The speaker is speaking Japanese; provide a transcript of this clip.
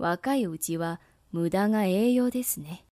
若いうちは無駄が栄養ですね。